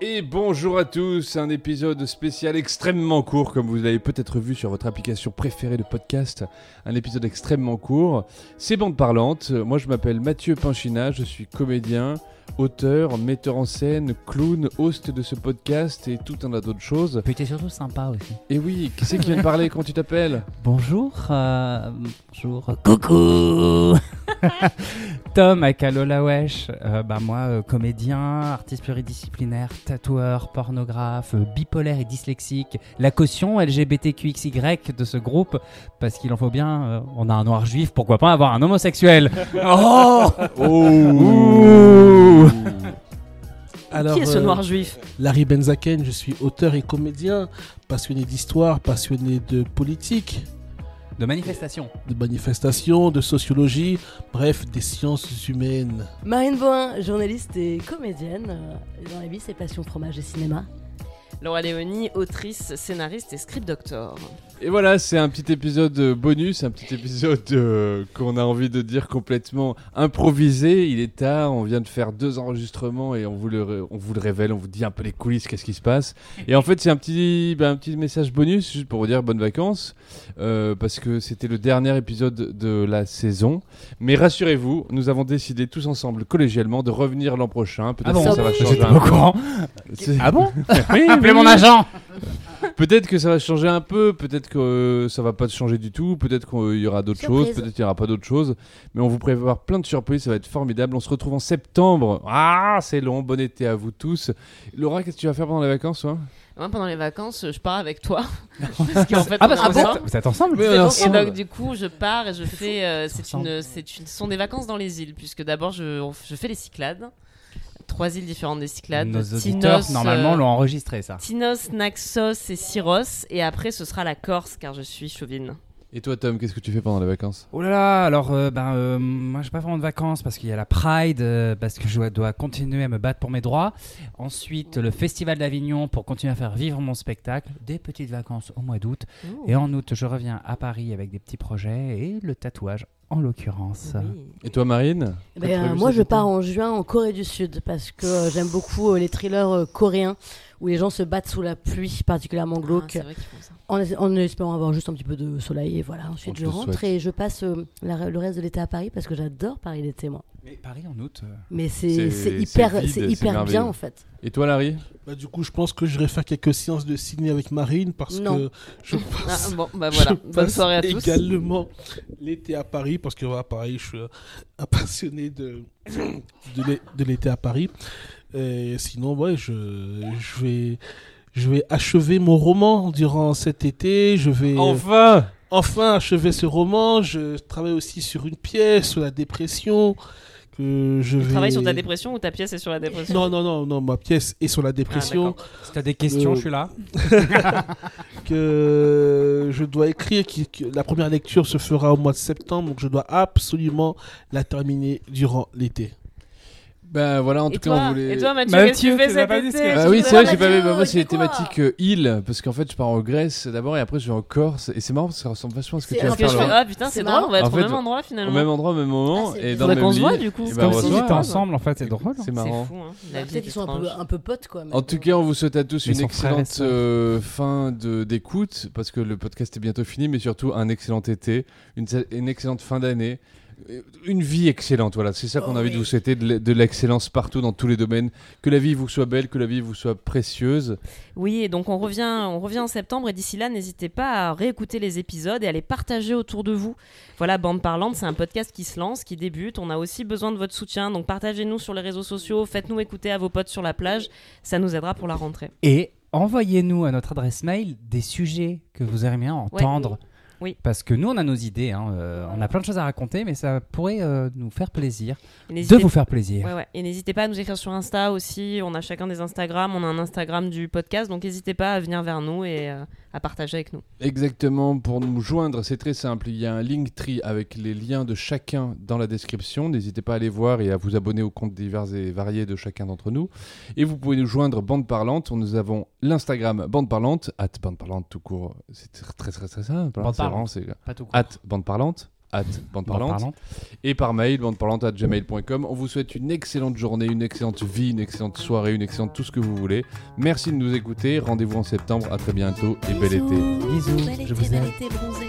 Et bonjour à tous, un épisode spécial extrêmement court, comme vous l'avez peut-être vu sur votre application préférée de podcast, un épisode extrêmement court. C'est Bande Parlante, moi je m'appelle Mathieu Pinchina, je suis comédien, auteur, metteur en scène, clown, host de ce podcast et tout un tas d'autres choses. Puis t'es surtout sympa aussi. Et oui, qui c'est qui vient de parler Comment tu t'appelles? Bonjour, euh, bonjour, coucou Tom à Kalola Wesh, euh, bah moi euh, comédien, artiste pluridisciplinaire, tatoueur, pornographe, euh, bipolaire et dyslexique, la caution LGBTQXY de ce groupe, parce qu'il en faut bien, euh, on a un noir juif, pourquoi pas avoir un homosexuel Oh Ouh. Alors, Qui est ce noir juif? Larry Benzaken, je suis auteur et comédien, passionné d'histoire, passionné de politique, De manifestation. de manifestation, de sociologie, bref, des sciences humaines. Marine Boin, journaliste et comédienne. euh, Dans la vie, c'est passion fromage et cinéma. Laura Léonie, autrice, scénariste et script doctor. Et voilà, c'est un petit épisode euh, bonus, un petit épisode euh, qu'on a envie de dire complètement improvisé. Il est tard, on vient de faire deux enregistrements et on vous le, ré- on vous le révèle, on vous dit un peu les coulisses, qu'est-ce qui se passe. Et en fait, c'est un petit, ben, un petit message bonus juste pour vous dire bonnes vacances, euh, parce que c'était le dernier épisode de la saison. Mais rassurez-vous, nous avons décidé tous ensemble, collégialement, de revenir l'an prochain. Peut-être Ah bon que ça va changer un pas au courant. Ah bon Oui, Appelez mon agent Peut-être que ça va changer un peu, peut-être que euh, ça va pas changer du tout, peut-être qu'il y aura d'autres choses, peut-être qu'il y aura pas d'autres choses, mais on vous prépare plein de surprises, ça va être formidable. On se retrouve en septembre. Ah, c'est long, bon été à vous tous. Laura, qu'est-ce que tu vas faire pendant les vacances, toi? Moi, pendant les vacances, je pars avec toi. Parce qu'en fait, Ah on parce est que vous ensemble. êtes, vous êtes ensemble Mais Et donc, c'est- et donc, du coup, je pars et je fais. euh, c'est ensemble. une, c'est une, ce sont des vacances dans les îles, puisque d'abord, je, on- je fais les Cyclades. Trois îles différentes des Cyclades. Nos auditeurs, Tinos, normalement, euh, l'ont enregistré, ça. Tinos, Naxos et Syros. Et après, ce sera la Corse, car je suis chauvine. Et toi, Tom, qu'est-ce que tu fais pendant les vacances? Oh là là, alors euh, ben, euh, moi j'ai pas vraiment de vacances parce qu'il y a la Pride, euh, parce que je dois- dois continuer à me battre pour mes droits. Ensuite le Festival d'Avignon pour continuer à faire vivre mon spectacle. Des petites vacances au mois d'août. Et en août je reviens à Paris avec des petits projets et le tatouage en l'occurrence. Oui. Et toi, Marine Eh ben, moi, je pars en juin en Corée du Sud parce que euh, j'aime beaucoup euh, les thrillers euh, coréens où les gens se battent sous la pluie, particulièrement Ah, glauque, en, es- en espérant avoir juste un petit peu de soleil. Et voilà, ensuite te je rentre souhaite. et je passe euh, la- le reste de l'été à Paris parce que j'adore Paris l'été, moi. Mais Paris en août. euh, Mais C'est- c'est c'est c'est hyper, vide, c'est c'est hyper merveilleux. bien en fait. Et toi, Larry? Bah, du coup, je pense que je vais faire quelques séances de ciné avec Marine parce Non. que je Ah, passe, bon, bah voilà. je Bonne passe soirée à tous. également l'été à Paris parce que voilà, pareil, je suis un passionné de, de l'é- de l'été à Paris. Et sinon, ouais, je, je vais. Je vais achever mon roman durant cet été. Je vais Enfin enfin achever ce roman. Je travaille aussi sur une pièce sur la dépression. Que je Tu vais... travailles sur ta dépression ou ta pièce est sur la dépression Non, non, non, non, ma pièce est sur la Ah, dépression. d'accord. Si t'as des questions, Euh, je suis là. que je dois écrire. Que la première lecture se fera au mois de septembre. Donc je dois absolument la terminer durant l'été. Ben voilà, en et, tout cas, on toi, voulait. et toi, Mathieu, Mathieu, qu'est-ce que tu fais as cet été Ah Tu oui, c'est vrai, j'ai pas vu. Bah, moi, c'est les thématiques euh, île, parce qu'en fait, je pars en Grèce d'abord et après, je vais en Corse. Et c'est marrant parce que ça ressemble vachement à ce que C'est tu là. fais, ah putain, C'est c'est drôle, on va être au fait, même endroit Au finalement. même endroit, au même moment. Ah, c'est et dans le même qu'on se voit du coup. Et C'est bah, comme on si se on était ensemble, en fait, c'est drôle. hein. C'est C'est marrant. hein. Peut-être qu'ils sont un peu, potes quoi. En tout cas, on vous souhaite à tous une excellente euh, fin de- d'écoute, parce que le podcast est bientôt fini, mais surtout un excellent été, une, une excellente fin d'année, une vie excellente. Voilà, c'est ça qu'on a Oh envie de vous souhaiter, de l'excellence partout dans tous les domaines. Que la vie vous soit belle, que la vie vous soit précieuse. Oui, et donc on revient, on revient en septembre et d'ici là, n'hésitez pas à réécouter les épisodes et à les partager autour de vous. Voilà, Bande Parlante, c'est un podcast qui se lance, qui débute. On a aussi besoin de votre soutien, donc partagez-nous sur les réseaux sociaux, faites-nous écouter à vos potes sur la plage, ça nous aidera pour la rentrée. Et envoyez-nous à notre adresse mail des sujets que vous aimeriez entendre. Oui. Parce que nous, on a nos idées. hein, euh, on a plein de choses à raconter, mais ça pourrait euh, nous faire plaisir. De vous faire plaisir. Ouais, ouais. Et n'hésitez pas à nous écrire sur Insta aussi. On a chacun des Instagram. On a un Instagram du podcast. Donc n'hésitez pas à venir vers nous et euh, à partager avec nous. Exactement, pour nous joindre, c'est très simple. Il y a un Linktree avec les liens de chacun dans la description. N'hésitez pas à aller voir et à vous abonner aux comptes divers et variés de chacun d'entre nous. Et vous pouvez nous joindre Bande Parlante. Nous avons l'Instagram Bande Parlante, at Bande Parlante tout court. C'est très très très, très simple. hein. Bande C'est Parlante. vraiment, c'est- Pas tout court. At Bande Parlante. at bande parlante, Parlante. et par mail bandeparlante at gmail.com. On vous souhaite une excellente journée, une excellente vie, une excellente soirée, une excellente tout ce que vous voulez. Merci de nous écouter. Rendez-vous en septembre. À très bientôt et bel été. Bisous, Bel je été, vous bel aime. été bronzé.